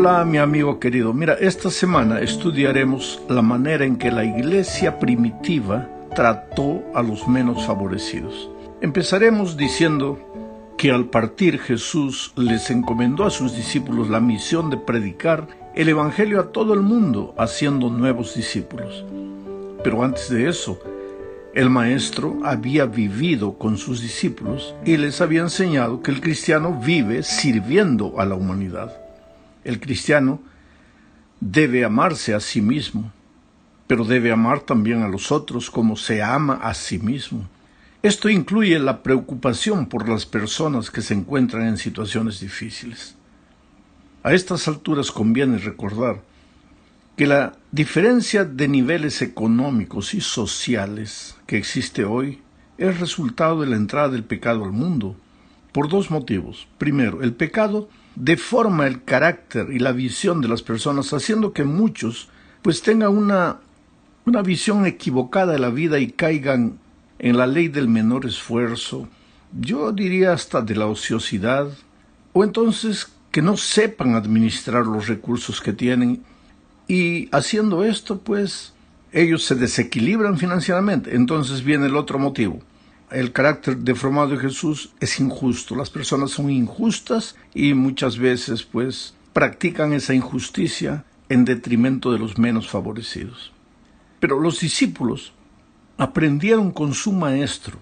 Hola mi amigo querido, mira, esta semana estudiaremos la manera en que la iglesia primitiva trató a los menos favorecidos. Empezaremos diciendo que al partir Jesús les encomendó a sus discípulos la misión de predicar el Evangelio a todo el mundo, haciendo nuevos discípulos. Pero antes de eso, el Maestro había vivido con sus discípulos y les había enseñado que el cristiano vive sirviendo a la humanidad. El cristiano debe amarse a sí mismo, pero debe amar también a los otros como se ama a sí mismo. Esto incluye la preocupación por las personas que se encuentran en situaciones difíciles. A estas alturas conviene recordar que la diferencia de niveles económicos y sociales que existe hoy es resultado de la entrada del pecado al mundo, por dos motivos. Primero, el pecado deforma el carácter y la visión de las personas, haciendo que muchos pues tengan una, una visión equivocada de la vida y caigan en la ley del menor esfuerzo, yo diría hasta de la ociosidad, o entonces que no sepan administrar los recursos que tienen. Y haciendo esto pues ellos se desequilibran financieramente. Entonces viene el otro motivo, el carácter deformado de Jesús es injusto. Las personas son injustas y muchas veces pues practican esa injusticia en detrimento de los menos favorecidos. Pero los discípulos aprendieron con su maestro.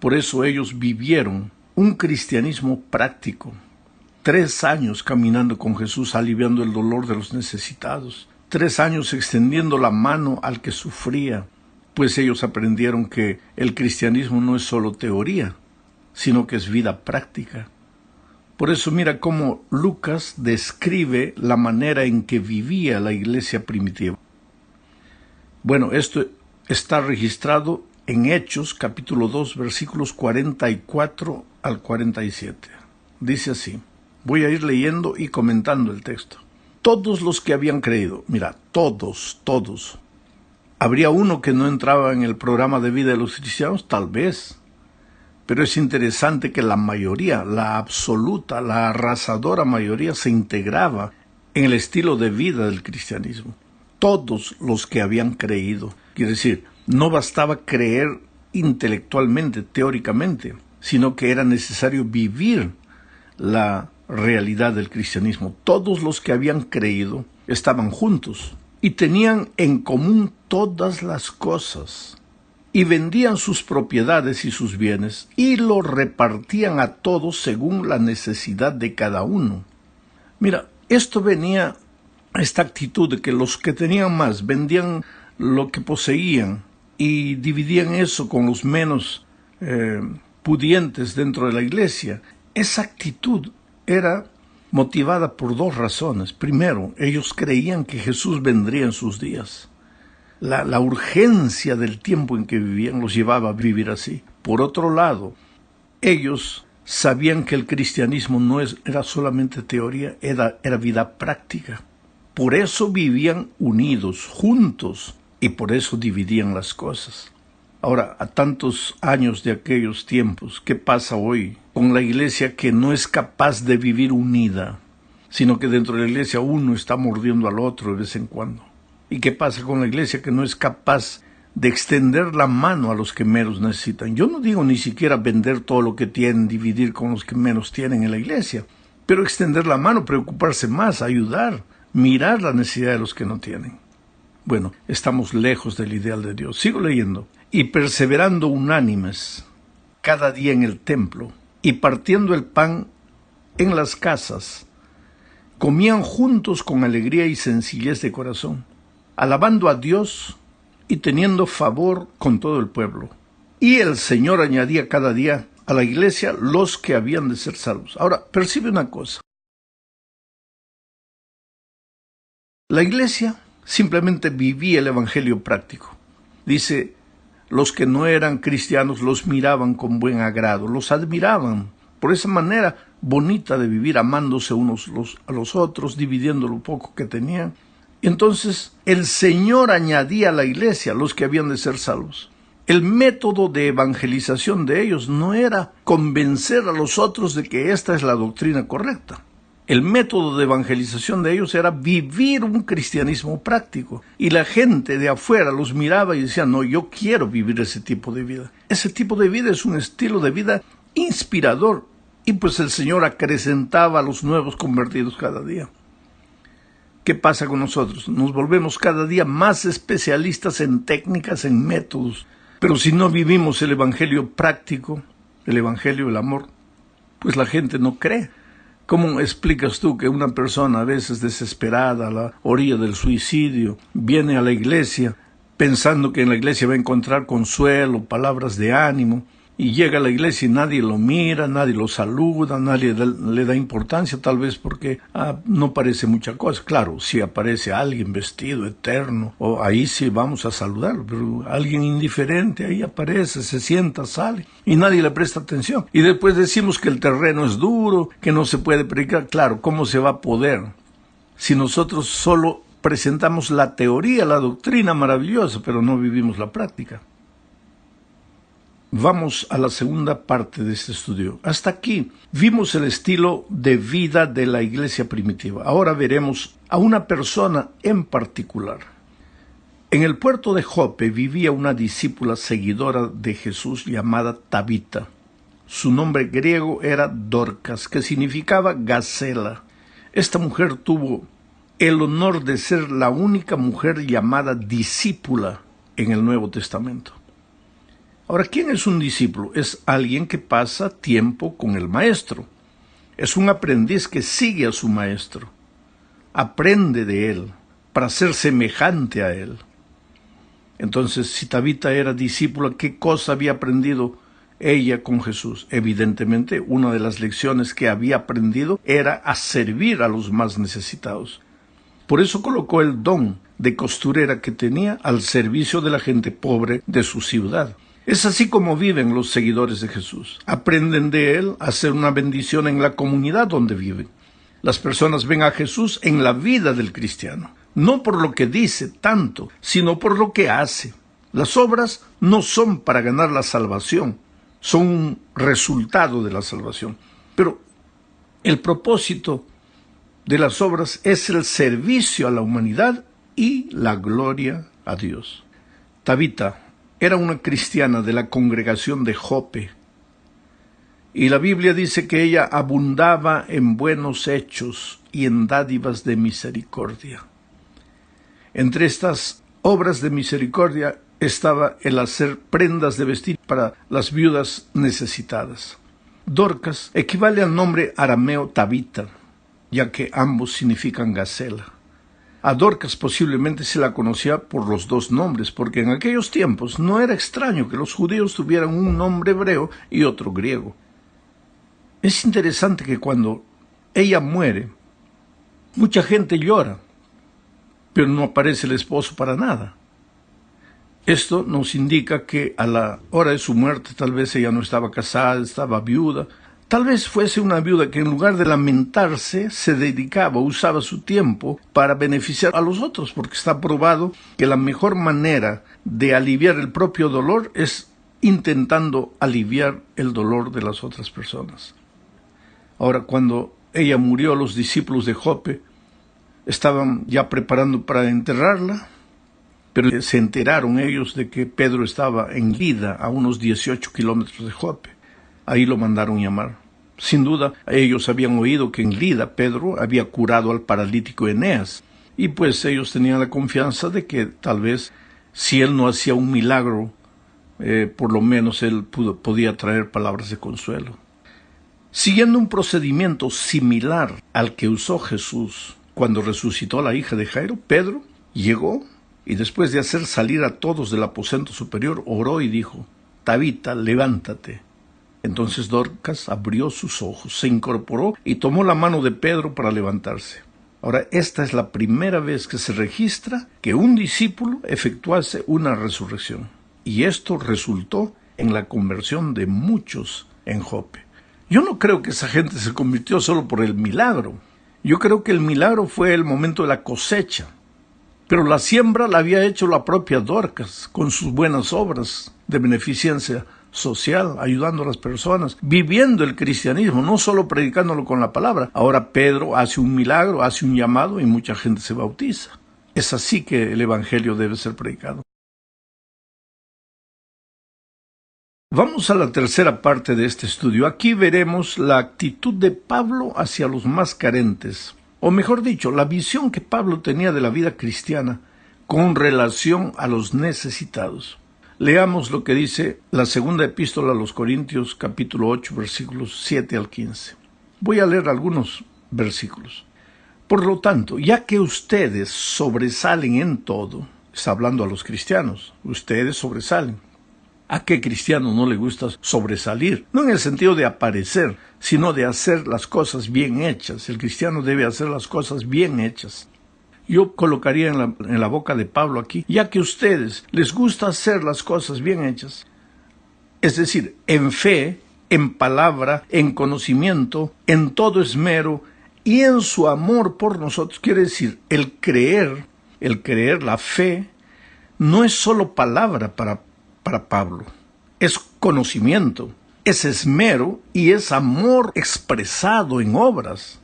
Por eso ellos vivieron un cristianismo práctico. Tres años caminando con Jesús aliviando el dolor de los necesitados. Tres años extendiendo la mano al que sufría, pues ellos aprendieron que el cristianismo no es solo teoría, sino que es vida práctica. Por eso mira cómo Lucas describe la manera en que vivía la iglesia primitiva. Bueno, esto está registrado en Hechos capítulo 2 versículos 44 al 47. Dice así, voy a ir leyendo y comentando el texto. Todos los que habían creído, mira, todos, todos, ¿Habría uno que no entraba en el programa de vida de los cristianos? Tal vez. Pero es interesante que la mayoría, la absoluta, la arrasadora mayoría se integraba en el estilo de vida del cristianismo. Todos los que habían creído. Quiere decir, no bastaba creer intelectualmente, teóricamente, sino que era necesario vivir la realidad del cristianismo. Todos los que habían creído estaban juntos y tenían en común todas las cosas, y vendían sus propiedades y sus bienes, y lo repartían a todos según la necesidad de cada uno. Mira, esto venía, esta actitud de que los que tenían más vendían lo que poseían y dividían eso con los menos eh, pudientes dentro de la iglesia. Esa actitud era motivada por dos razones. Primero, ellos creían que Jesús vendría en sus días. La, la, urgencia del tiempo en que vivían los llevaba a vivir así. Por otro lado, ellos sabían que el cristianismo no era solamente teoría, era, era vida práctica. Por eso vivían unidos, juntos, y por eso dividían las cosas. Ahora, a tantos años de aquellos tiempos, ¿qué pasa hoy con la iglesia que no es capaz de vivir unida, sino que dentro de la iglesia uno está mordiendo al otro de vez en cuando? ¿Y qué pasa con la iglesia que no es capaz de extender la mano a los que menos necesitan? Yo no digo ni siquiera vender todo lo que tienen, dividir con los que menos tienen en la iglesia, pero extender la mano, preocuparse más, ayudar, mirar la necesidad de los que no tienen. Bueno, estamos lejos del ideal de Dios. Sigo leyendo. Y perseverando unánimes cada día en el templo y partiendo el pan en las casas, comían juntos con alegría y sencillez de corazón, alabando a Dios y teniendo favor con todo el pueblo. Y el Señor añadía cada día a la iglesia los que habían de ser salvos. Ahora, percibe una cosa. La iglesia simplemente vivía el Evangelio práctico. Dice, los que no eran cristianos los miraban con buen agrado, los admiraban por esa manera bonita de vivir, amándose unos a los otros, dividiendo lo poco que tenían. Entonces el Señor añadía a la iglesia los que habían de ser salvos. El método de evangelización de ellos no era convencer a los otros de que esta es la doctrina correcta. El método de evangelización de ellos era vivir un cristianismo práctico. Y la gente de afuera los miraba y decía, no, yo quiero vivir ese tipo de vida. Ese tipo de vida es un estilo de vida inspirador. Y pues el Señor acrecentaba a los nuevos convertidos cada día. ¿Qué pasa con nosotros? Nos volvemos cada día más especialistas en técnicas, en métodos. Pero si no vivimos el Evangelio práctico, el Evangelio del amor, pues la gente no cree. ¿Cómo explicas tú que una persona a veces desesperada a la orilla del suicidio viene a la iglesia pensando que en la iglesia va a encontrar consuelo, palabras de ánimo, y llega a la iglesia y nadie lo mira, nadie lo saluda, nadie le da importancia, tal vez porque ah, no parece mucha cosa. Claro, si aparece alguien vestido eterno, o ahí sí vamos a saludarlo, pero alguien indiferente ahí aparece, se sienta, sale, y nadie le presta atención. Y después decimos que el terreno es duro, que no se puede predicar. Claro, ¿cómo se va a poder si nosotros solo presentamos la teoría, la doctrina maravillosa, pero no vivimos la práctica? Vamos a la segunda parte de este estudio. Hasta aquí vimos el estilo de vida de la iglesia primitiva. Ahora veremos a una persona en particular. En el puerto de Jope vivía una discípula seguidora de Jesús llamada Tabita. Su nombre griego era Dorcas, que significaba gacela. Esta mujer tuvo el honor de ser la única mujer llamada discípula en el Nuevo Testamento. Ahora, ¿quién es un discípulo? Es alguien que pasa tiempo con el maestro. Es un aprendiz que sigue a su maestro. Aprende de él para ser semejante a él. Entonces, si Tabita era discípula, ¿qué cosa había aprendido ella con Jesús? Evidentemente, una de las lecciones que había aprendido era a servir a los más necesitados. Por eso colocó el don de costurera que tenía al servicio de la gente pobre de su ciudad. Es así como viven los seguidores de Jesús. Aprenden de Él a hacer una bendición en la comunidad donde viven. Las personas ven a Jesús en la vida del cristiano, no por lo que dice tanto, sino por lo que hace. Las obras no son para ganar la salvación, son un resultado de la salvación. Pero el propósito de las obras es el servicio a la humanidad y la gloria a Dios. Tabita, era una cristiana de la congregación de Jope, y la Biblia dice que ella abundaba en buenos hechos y en dádivas de misericordia. Entre estas obras de misericordia estaba el hacer prendas de vestir para las viudas necesitadas. Dorcas equivale al nombre arameo Tabita, ya que ambos significan gacela. A Dorcas posiblemente se la conocía por los dos nombres, porque en aquellos tiempos no era extraño que los judíos tuvieran un nombre hebreo y otro griego. Es interesante que cuando ella muere, mucha gente llora, pero no aparece el esposo para nada. Esto nos indica que a la hora de su muerte tal vez ella no estaba casada, estaba viuda, Tal vez fuese una viuda que en lugar de lamentarse se dedicaba, usaba su tiempo para beneficiar a los otros, porque está probado que la mejor manera de aliviar el propio dolor es intentando aliviar el dolor de las otras personas. Ahora, cuando ella murió, los discípulos de Jope estaban ya preparando para enterrarla, pero se enteraron ellos de que Pedro estaba en Lida, a unos 18 kilómetros de Jope. Ahí lo mandaron llamar. Sin duda, ellos habían oído que en Lida Pedro había curado al paralítico Eneas, y pues ellos tenían la confianza de que tal vez si él no hacía un milagro, eh, por lo menos él podía traer palabras de consuelo. Siguiendo un procedimiento similar al que usó Jesús cuando resucitó a la hija de Jairo, Pedro llegó y después de hacer salir a todos del aposento superior, oró y dijo, Tabita, levántate. Entonces Dorcas abrió sus ojos, se incorporó y tomó la mano de Pedro para levantarse. Ahora, esta es la primera vez que se registra que un discípulo efectuase una resurrección. Y esto resultó en la conversión de muchos en Jope. Yo no creo que esa gente se convirtió solo por el milagro. Yo creo que el milagro fue el momento de la cosecha. Pero la siembra la había hecho la propia Dorcas con sus buenas obras de beneficencia social, ayudando a las personas, viviendo el cristianismo, no solo predicándolo con la palabra. Ahora Pedro hace un milagro, hace un llamado y mucha gente se bautiza. Es así que el Evangelio debe ser predicado. Vamos a la tercera parte de este estudio. Aquí veremos la actitud de Pablo hacia los más carentes, o mejor dicho, la visión que Pablo tenía de la vida cristiana con relación a los necesitados. Leamos lo que dice la segunda epístola a los Corintios capítulo 8 versículos 7 al 15. Voy a leer algunos versículos. Por lo tanto, ya que ustedes sobresalen en todo, está hablando a los cristianos, ustedes sobresalen. ¿A qué cristiano no le gusta sobresalir? No en el sentido de aparecer, sino de hacer las cosas bien hechas. El cristiano debe hacer las cosas bien hechas. Yo colocaría en la, boca de Pablo aquí, ya que a ustedes les gusta hacer las cosas bien hechas, es decir, en fe, en palabra, en conocimiento, en todo esmero, y en su amor por nosotros, quiere decir, el creer, el creer, la fe, no es solo palabra para, para Pablo, es conocimiento, es esmero y es amor expresado en obras.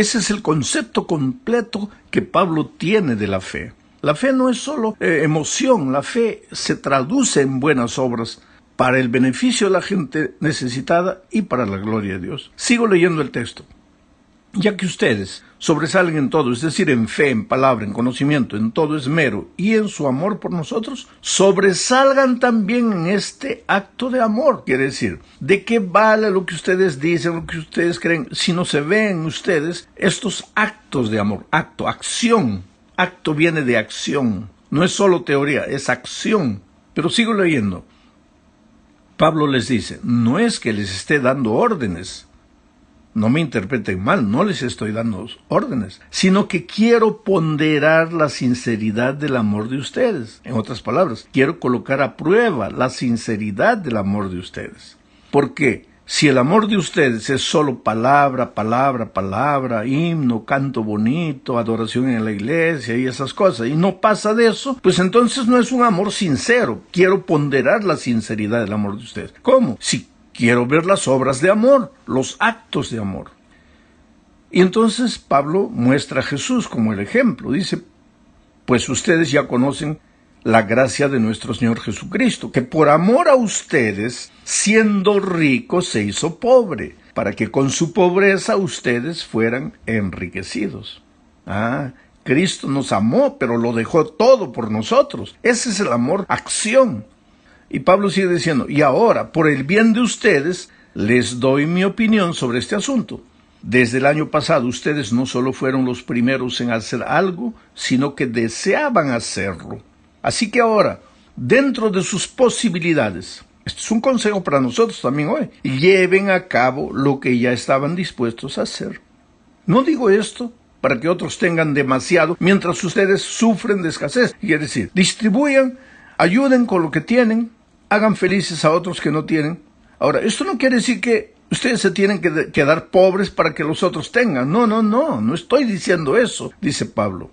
Ese es el concepto completo que Pablo tiene de la fe. La fe no es solo eh, emoción, la fe se traduce en buenas obras para el beneficio de la gente necesitada y para la gloria de Dios. Sigo leyendo el texto ya que ustedes sobresalen en todo, es decir, en fe, en palabra, en conocimiento, en todo esmero y en su amor por nosotros, sobresalgan también en este acto de amor. Quiere decir, ¿de qué vale lo que ustedes dicen, lo que ustedes creen, si no se ven ustedes estos actos de amor? Acto, acción. Acto viene de acción. No es solo teoría, es acción. Pero sigo leyendo. Pablo les dice, no es que les esté dando órdenes, no me interpreten mal, no les estoy dando órdenes, sino que quiero ponderar la sinceridad del amor de ustedes. En otras palabras, quiero colocar a prueba la sinceridad del amor de ustedes. Porque si el amor de ustedes es solo palabra, palabra, palabra, himno, canto bonito, adoración en la iglesia y esas cosas, y no pasa de eso, pues entonces no es un amor sincero. Quiero ponderar la sinceridad del amor de ustedes. ¿Cómo? Si Quiero ver las obras de amor, los actos de amor. Y entonces Pablo muestra a Jesús como el ejemplo. Dice, pues ustedes ya conocen la gracia de nuestro Señor Jesucristo, que por amor a ustedes, siendo rico, se hizo pobre, para que con su pobreza ustedes fueran enriquecidos. Ah, Cristo nos amó, pero lo dejó todo por nosotros. Ese es el amor acción. Y Pablo sigue diciendo, y ahora, por el bien de ustedes, les doy mi opinión sobre este asunto. Desde el año pasado ustedes no solo fueron los primeros en hacer algo, sino que deseaban hacerlo. Así que ahora, dentro de sus posibilidades, esto es un consejo para nosotros también hoy, lleven a cabo lo que ya estaban dispuestos a hacer. No digo esto para que otros tengan demasiado mientras ustedes sufren de escasez. Quiere decir, distribuyan, ayuden con lo que tienen, hagan felices a otros que no tienen. Ahora, esto no quiere decir que ustedes se tienen que quedar pobres para que los otros tengan. No, no, no, no estoy diciendo eso, dice Pablo.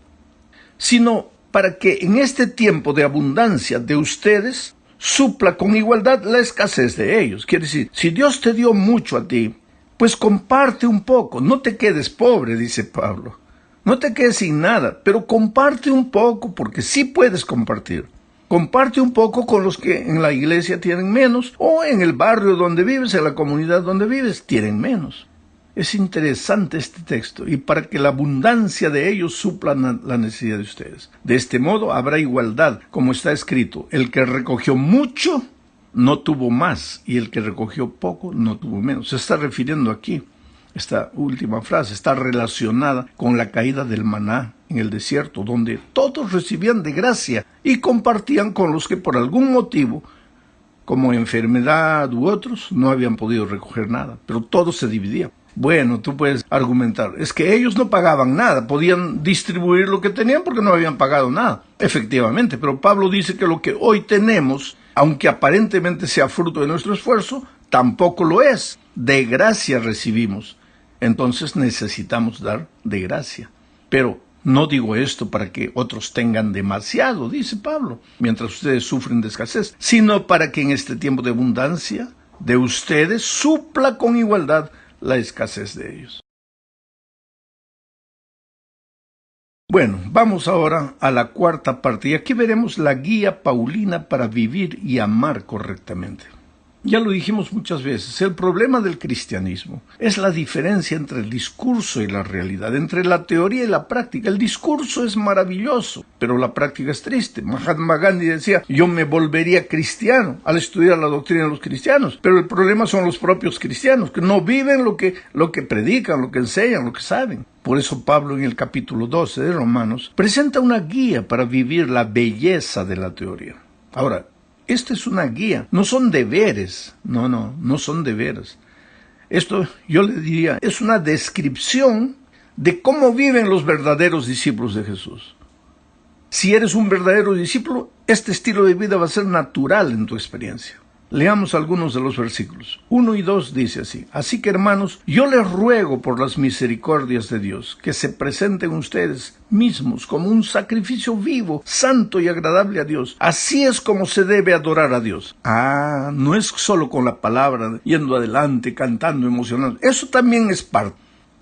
Sino para que en este tiempo de abundancia de ustedes supla con igualdad la escasez de ellos. Quiere decir, si Dios te dio mucho a ti, pues comparte un poco, no te quedes pobre, dice Pablo. No te quedes sin nada, pero comparte un poco porque sí puedes compartir. Comparte un poco con los que en la iglesia tienen menos o en el barrio donde vives, en la comunidad donde vives, tienen menos. Es interesante este texto y para que la abundancia de ellos supla la necesidad de ustedes. De este modo habrá igualdad, como está escrito, el que recogió mucho no tuvo más y el que recogió poco no tuvo menos. Se está refiriendo aquí esta última frase está relacionada con la caída del maná en el desierto, donde todos recibían de gracia y compartían con los que por algún motivo, como enfermedad u otros, no habían podido recoger nada, pero todo se dividía. Bueno, tú puedes argumentar, es que ellos no pagaban nada, podían distribuir lo que tenían porque no habían pagado nada. Efectivamente, pero Pablo dice que lo que hoy tenemos, aunque aparentemente sea fruto de nuestro esfuerzo, tampoco lo es. De gracia recibimos entonces necesitamos dar de gracia. Pero No digo esto para que otros tengan demasiado, dice Pablo, mientras ustedes sufren de escasez, sino para que en este tiempo de abundancia de ustedes supla con igualdad la escasez de ellos. Bueno, vamos ahora a la cuarta parte y aquí veremos la guía paulina para vivir y amar correctamente. Ya lo dijimos muchas veces, el problema del cristianismo es la diferencia entre el discurso y la realidad, entre la teoría y la práctica. El discurso es maravilloso, pero la práctica es triste. Mahatma Gandhi decía, yo me volvería cristiano al estudiar la doctrina de los cristianos, pero el problema son los propios cristianos, que no viven lo que, lo que predican, lo que enseñan, lo que saben. Por eso Pablo en el capítulo 12 de Romanos presenta una guía para vivir la belleza de la teoría. Ahora, esta es una guía, no son deberes, no, no, no son deberes. Esto yo le diría, es una descripción de cómo viven los verdaderos discípulos de Jesús. Si eres un verdadero discípulo, este estilo de vida va a ser natural en tu experiencia. Leamos algunos de los versículos. Uno y dos dice así. Así que hermanos, yo les ruego por las misericordias de Dios que se presenten ustedes mismos como un sacrificio vivo, santo y agradable a Dios. Así es como se debe adorar a Dios. Ah, no es solo con la palabra, yendo adelante, cantando, emocionando. Eso también es parte.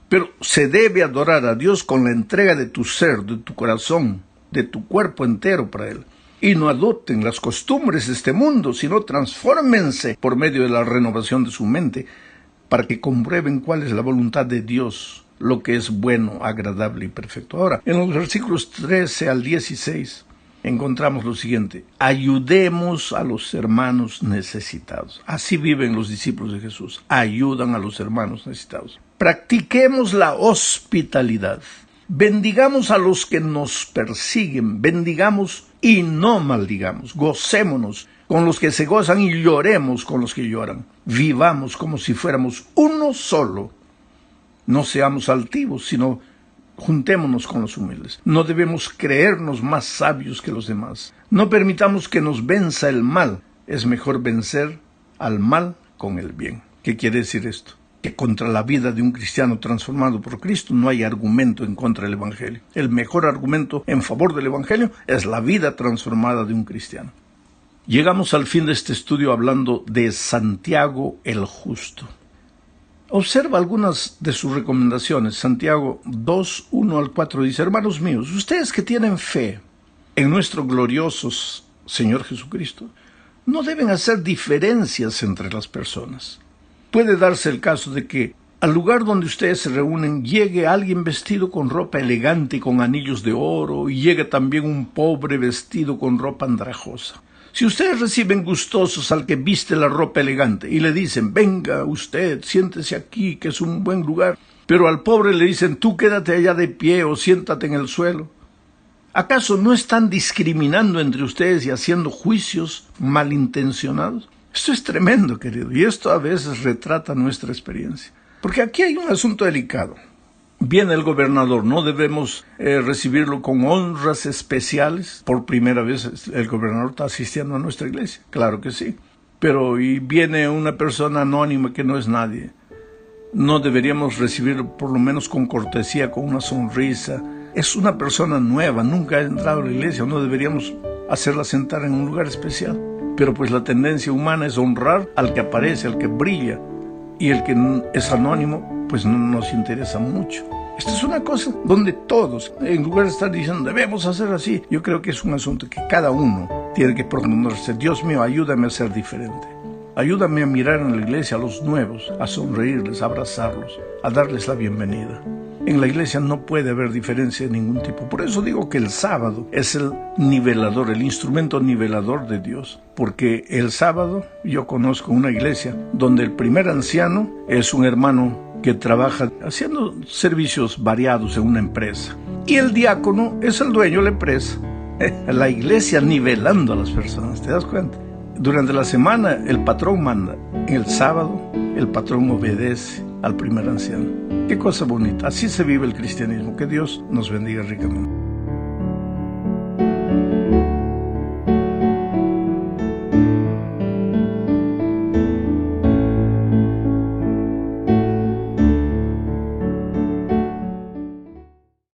Pero se debe adorar a Dios con la entrega de tu ser, de tu corazón, de tu cuerpo entero para Él y no adopten las costumbres de este mundo, sino transfórmense por medio de la renovación de su mente para que comprueben cuál es la voluntad de Dios, lo que es bueno, agradable y perfecto. Ahora, en los versículos 13 al 16 encontramos lo siguiente, ayudemos a los hermanos necesitados. Así viven los discípulos de Jesús, ayudan a los hermanos necesitados. Practiquemos la hospitalidad. Bendigamos a los que nos persiguen, bendigamos y no maldigamos, gocémonos con los que se gozan y lloremos con los que lloran. Vivamos como si fuéramos uno solo. No seamos altivos, sino juntémonos con los humildes. No debemos creernos más sabios que los demás. No permitamos que nos venza el mal. Es mejor vencer al mal con el bien. ¿Qué quiere decir esto? Que contra la vida de un cristiano transformado por Cristo no hay argumento en contra del Evangelio. El mejor argumento en favor del Evangelio es la vida transformada de un cristiano. Llegamos al fin de este estudio hablando de Santiago el Justo. Observa algunas de sus recomendaciones. Santiago 2, 1 al 4 dice, hermanos míos, ustedes que tienen fe en nuestro glorioso Señor Jesucristo, no deben hacer diferencias entre las personas Puede darse el caso de que al lugar donde ustedes se reúnen llegue alguien vestido con ropa elegante y con anillos de oro, y llegue también un pobre vestido con ropa andrajosa. Si ustedes reciben gustosos al que viste la ropa elegante y le dicen, venga usted, siéntese aquí, que es un buen lugar, pero al pobre le dicen, tú quédate allá de pie o siéntate en el suelo, ¿acaso no están discriminando entre ustedes y haciendo juicios malintencionados? Esto es tremendo, querido, y esto a veces retrata nuestra experiencia. Porque aquí hay un asunto delicado. Viene el gobernador, no debemos eh, recibirlo con honras especiales. Por primera vez el gobernador está asistiendo a nuestra iglesia, claro que sí. Pero y viene una persona anónima que no es nadie. No deberíamos recibirlo por lo menos con cortesía, con una sonrisa. Es una persona nueva, nunca ha entrado a la iglesia, no deberíamos hacerla sentar en un lugar especial. Pero pues la tendencia humana es honrar al que aparece, al que brilla, y el que es anónimo, pues no nos interesa mucho. Esta es una cosa donde todos, en lugar de estar diciendo debemos hacer así, yo creo que es un asunto que cada uno tiene que proponerse. Dios mío, ayúdame a ser diferente. Ayúdame a mirar en la iglesia a los nuevos, a sonreírles, a abrazarlos, a darles la bienvenida. En la iglesia no puede haber diferencia de ningún tipo. Por eso digo que el sábado es el nivelador, el instrumento nivelador de Dios. Porque el sábado yo conozco una iglesia donde el primer anciano es un hermano que trabaja haciendo servicios variados en una empresa. Y el diácono es el dueño de la empresa. La iglesia nivelando a las personas, ¿te das cuenta? Durante la semana el patrón manda, el sábado el patrón obedece al primer anciano. Qué cosa bonita. Así se vive el cristianismo. Que Dios nos bendiga ricamente.